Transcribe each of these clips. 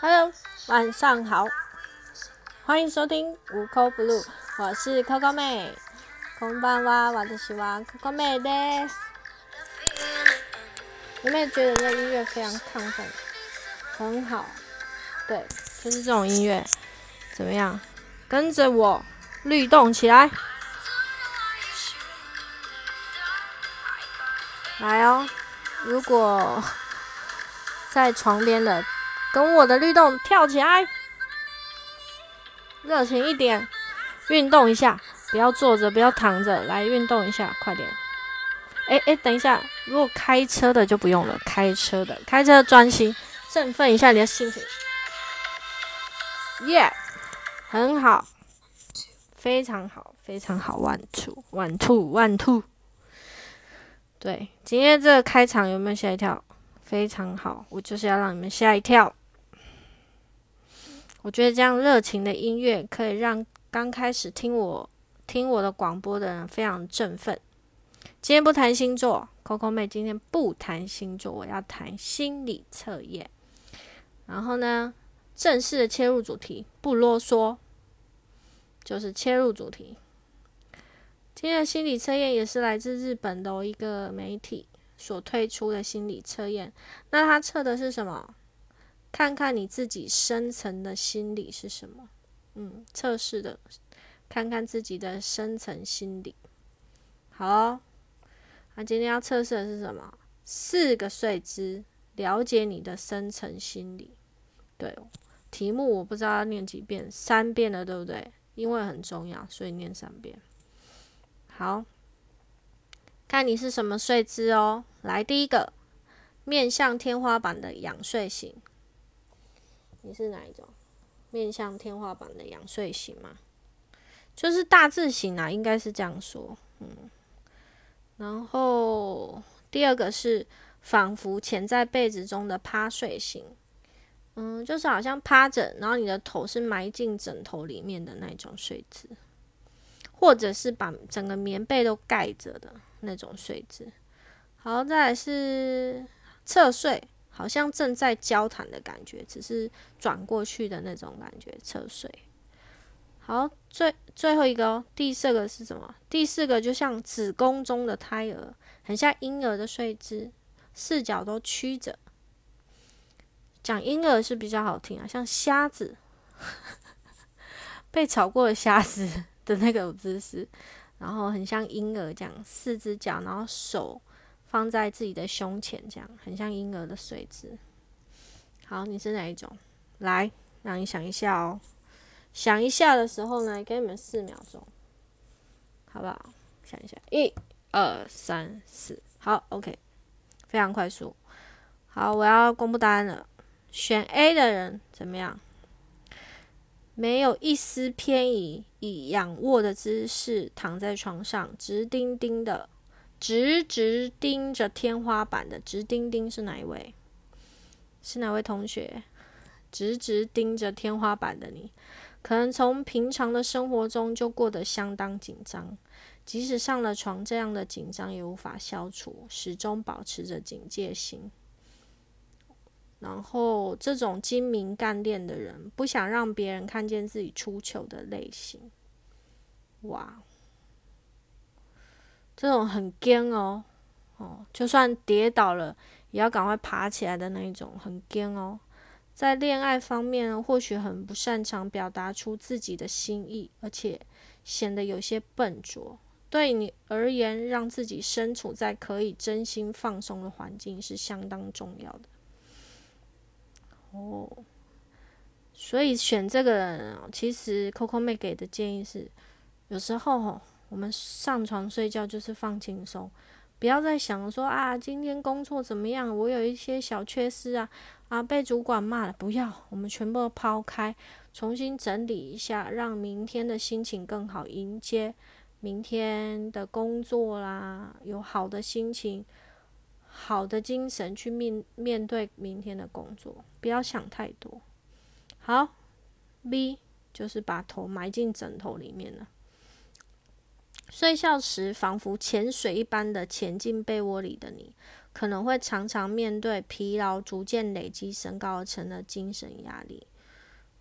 Hello，晚上好，欢迎收听五扣 blue，我是 Coco 妹。こんばんは、私は Coco 妹です。有没有觉得这音乐非常亢奋，很好？对，就是这种音乐，怎么样？跟着我律动起来，来哦！ 如果在床边的，跟我的律动跳起来，热情一点，运动一下，不要坐着，不要躺着，来运动一下，快点！哎哎，等一下，如果开车的就不用了，开车的，开车专心，振奋一下你的心情，耶，很好，非常好，非常好，one two，one two，one two。对，今天这个开场有没有吓一跳？非常好，我就是要让你们吓一跳。我觉得这样热情的音乐可以让刚开始听我听我的广播的人非常振奋。今天不谈星座，Coco 妹今天不谈星座，我要谈心理测验。然后呢，正式的切入主题，不啰嗦，就是切入主题。今天的心理测验也是来自日本的一个媒体所推出的心理测验。那它测的是什么？看看你自己深层的心理是什么？嗯，测试的，看看自己的深层心理。好，那今天要测试的是什么？四个睡姿，了解你的深层心理。对，题目我不知道要念几遍，三遍了，对不对？因为很重要，所以念三遍。好，看你是什么睡姿哦。来，第一个，面向天花板的仰睡型。你是哪一种？面向天花板的仰睡型吗？就是大字型啊，应该是这样说。嗯，然后第二个是仿佛潜在被子中的趴睡型。嗯，就是好像趴着，然后你的头是埋进枕头里面的那种睡姿，或者是把整个棉被都盖着的那种睡姿。好，再来是侧睡。好像正在交谈的感觉，只是转过去的那种感觉，侧睡。好，最最后一个哦，第四个是什么？第四个就像子宫中的胎儿，很像婴儿的睡姿，四脚都曲着。讲婴儿是比较好听啊，像瞎子 被炒过的瞎子 的那个姿势，然后很像婴儿这样，四只脚，然后手。放在自己的胸前，这样很像婴儿的睡姿。好，你是哪一种？来，让你想一下哦。想一下的时候呢，给你们四秒钟，好不好？想一下，一、二、三、四。好，OK，非常快速。好，我要公布答案了。选 A 的人怎么样？没有一丝偏移，以仰卧的姿势躺在床上，直盯盯的。直直盯着天花板的直盯盯是哪一位？是哪位同学？直直盯着天花板的你，可能从平常的生活中就过得相当紧张，即使上了床，这样的紧张也无法消除，始终保持着警戒心。然后，这种精明干练的人，不想让别人看见自己出糗的类型。哇！这种很坚哦，哦，就算跌倒了，也要赶快爬起来的那一种，很坚哦。在恋爱方面，或许很不擅长表达出自己的心意，而且显得有些笨拙。对你而言，让自己身处在可以真心放松的环境是相当重要的。哦，所以选这个人，其实 Coco 妹给的建议是，有时候我们上床睡觉就是放轻松，不要再想说啊，今天工作怎么样？我有一些小缺失啊，啊，被主管骂了，不要，我们全部抛开，重新整理一下，让明天的心情更好，迎接明天的工作啦，有好的心情、好的精神去面面对明天的工作，不要想太多。好，B 就是把头埋进枕头里面了。睡觉时，仿佛潜水一般的潜进被窝里的你，可能会常常面对疲劳逐渐累积升高而成的精神压力。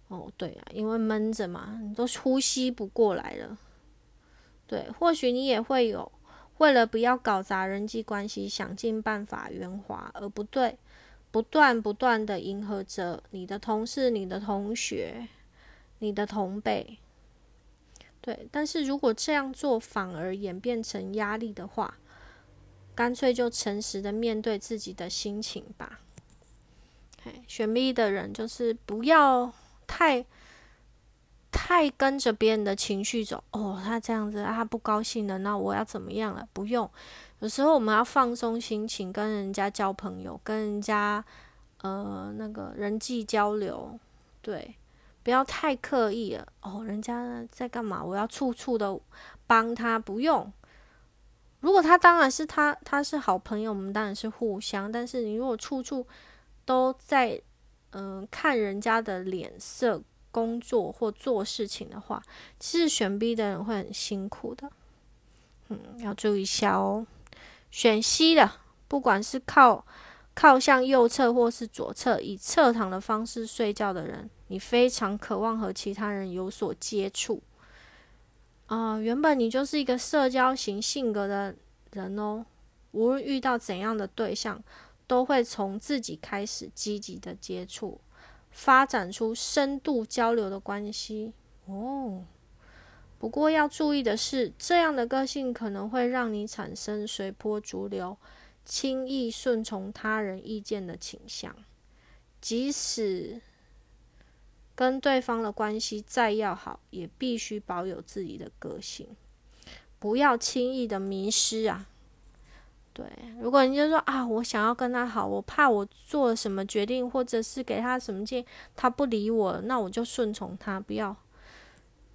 哦，对啊，因为闷着嘛，你都呼吸不过来了。对，或许你也会有为了不要搞砸人际关系，想尽办法圆滑，而不对，不断不断的迎合着你的同事、你的同学、你的同辈。对，但是如果这样做反而演变成压力的话，干脆就诚实的面对自己的心情吧。选 B 的人就是不要太太跟着别人的情绪走。哦，他这样子，他不高兴了，那我要怎么样了？不用，有时候我们要放松心情，跟人家交朋友，跟人家呃那个人际交流，对。不要太刻意了哦，人家在干嘛？我要处处的帮他，不用。如果他当然是他，他是好朋友，我们当然是互相。但是你如果处处都在嗯看人家的脸色工作或做事情的话，其实选 B 的人会很辛苦的。嗯，要注意一下哦。选 C 的，不管是靠靠向右侧或是左侧，以侧躺的方式睡觉的人。你非常渴望和其他人有所接触啊！原本你就是一个社交型性格的人哦，无论遇到怎样的对象，都会从自己开始积极的接触，发展出深度交流的关系哦。不过要注意的是，这样的个性可能会让你产生随波逐流、轻易顺从他人意见的倾向，即使。跟对方的关系再要好，也必须保有自己的个性，不要轻易的迷失啊。对，如果你就说啊，我想要跟他好，我怕我做了什么决定，或者是给他什么建议，他不理我，那我就顺从他，不要。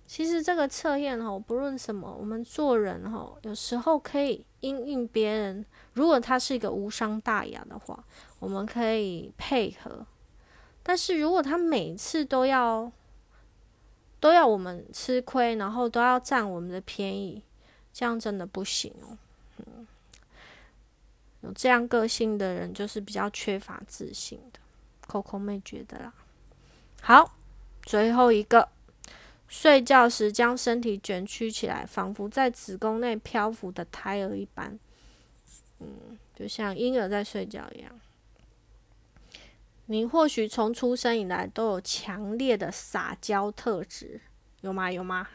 其实这个测验哈，不论什么，我们做人哈，有时候可以因应别人，如果他是一个无伤大雅的话，我们可以配合。但是如果他每次都要都要我们吃亏，然后都要占我们的便宜，这样真的不行哦。有这样个性的人就是比较缺乏自信的。Coco 妹觉得啦。好，最后一个，睡觉时将身体卷曲起来，仿佛在子宫内漂浮的胎儿一般。嗯，就像婴儿在睡觉一样。你或许从出生以来都有强烈的撒娇特质，有吗？有吗？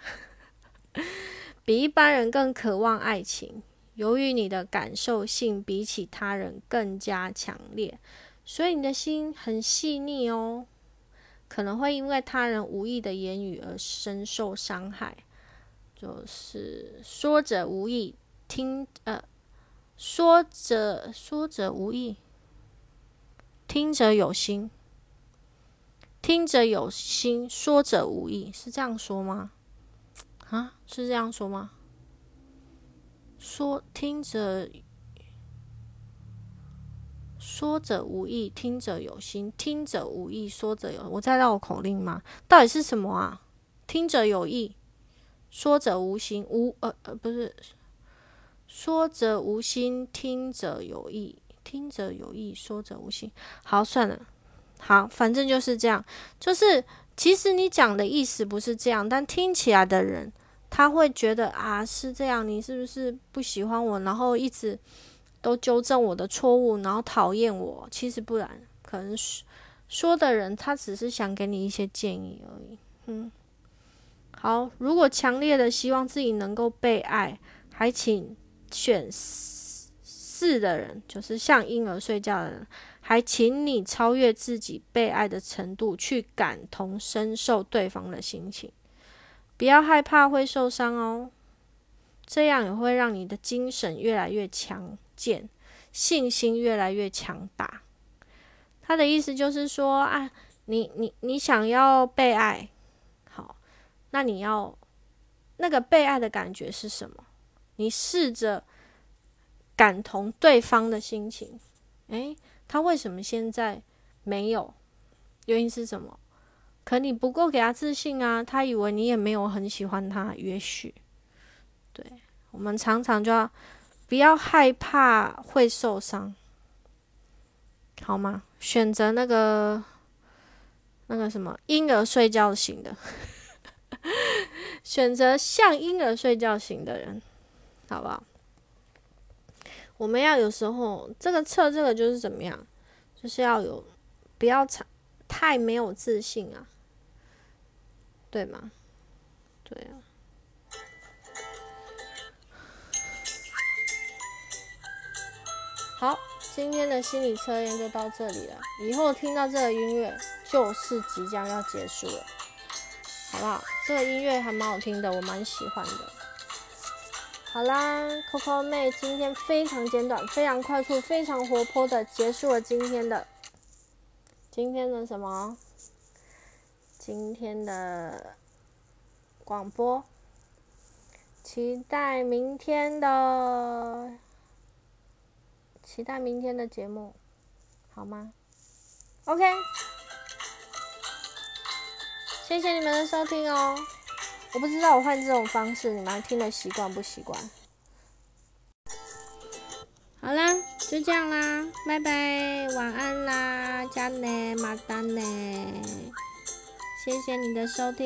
比一般人更渴望爱情。由于你的感受性比起他人更加强烈，所以你的心很细腻哦。可能会因为他人无意的言语而深受伤害，就是说者无意，听呃，说者说者无意。听者有心，听者有心，说者无意，是这样说吗？啊，是这样说吗？说听者说者无意，听者有心，听者无意，说者有。我在绕口令吗？到底是什么啊？听者有意，说者无心，无呃呃不是，说者无心，听者有意。听者有意，说者无心。好，算了，好，反正就是这样。就是其实你讲的意思不是这样，但听起来的人他会觉得啊是这样。你是不是不喜欢我？然后一直都纠正我的错误，然后讨厌我？其实不然，可能是说的人他只是想给你一些建议而已。嗯，好，如果强烈的希望自己能够被爱，还请选。四的人就是像婴儿睡觉的人，还请你超越自己被爱的程度，去感同身受对方的心情，不要害怕会受伤哦，这样也会让你的精神越来越强健，信心越来越强大。他的意思就是说啊，你你你想要被爱，好，那你要那个被爱的感觉是什么？你试着。感同对方的心情，诶，他为什么现在没有？原因是什么？可你不够给他自信啊！他以为你也没有很喜欢他，也许。对我们常常就要不要害怕会受伤，好吗？选择那个那个什么婴儿睡觉型的，选择像婴儿睡觉型的人，好不好？我们要有时候这个测这个就是怎么样，就是要有不要长太没有自信啊，对吗？对啊。好，今天的心理测验就到这里了。以后听到这个音乐，就是即将要结束了，好不好？这个音乐还蛮好听的，我蛮喜欢的。好啦，Coco 妹今天非常简短、非常快速、非常活泼的结束了今天的今天的什么？今天的广播，期待明天的，期待明天的节目，好吗？OK，谢谢你们的收听哦。我不知道我换这种方式，你们听的习惯不习惯？好啦，就这样啦，拜拜，晚安啦，加呢，马丹呢，谢谢你的收听。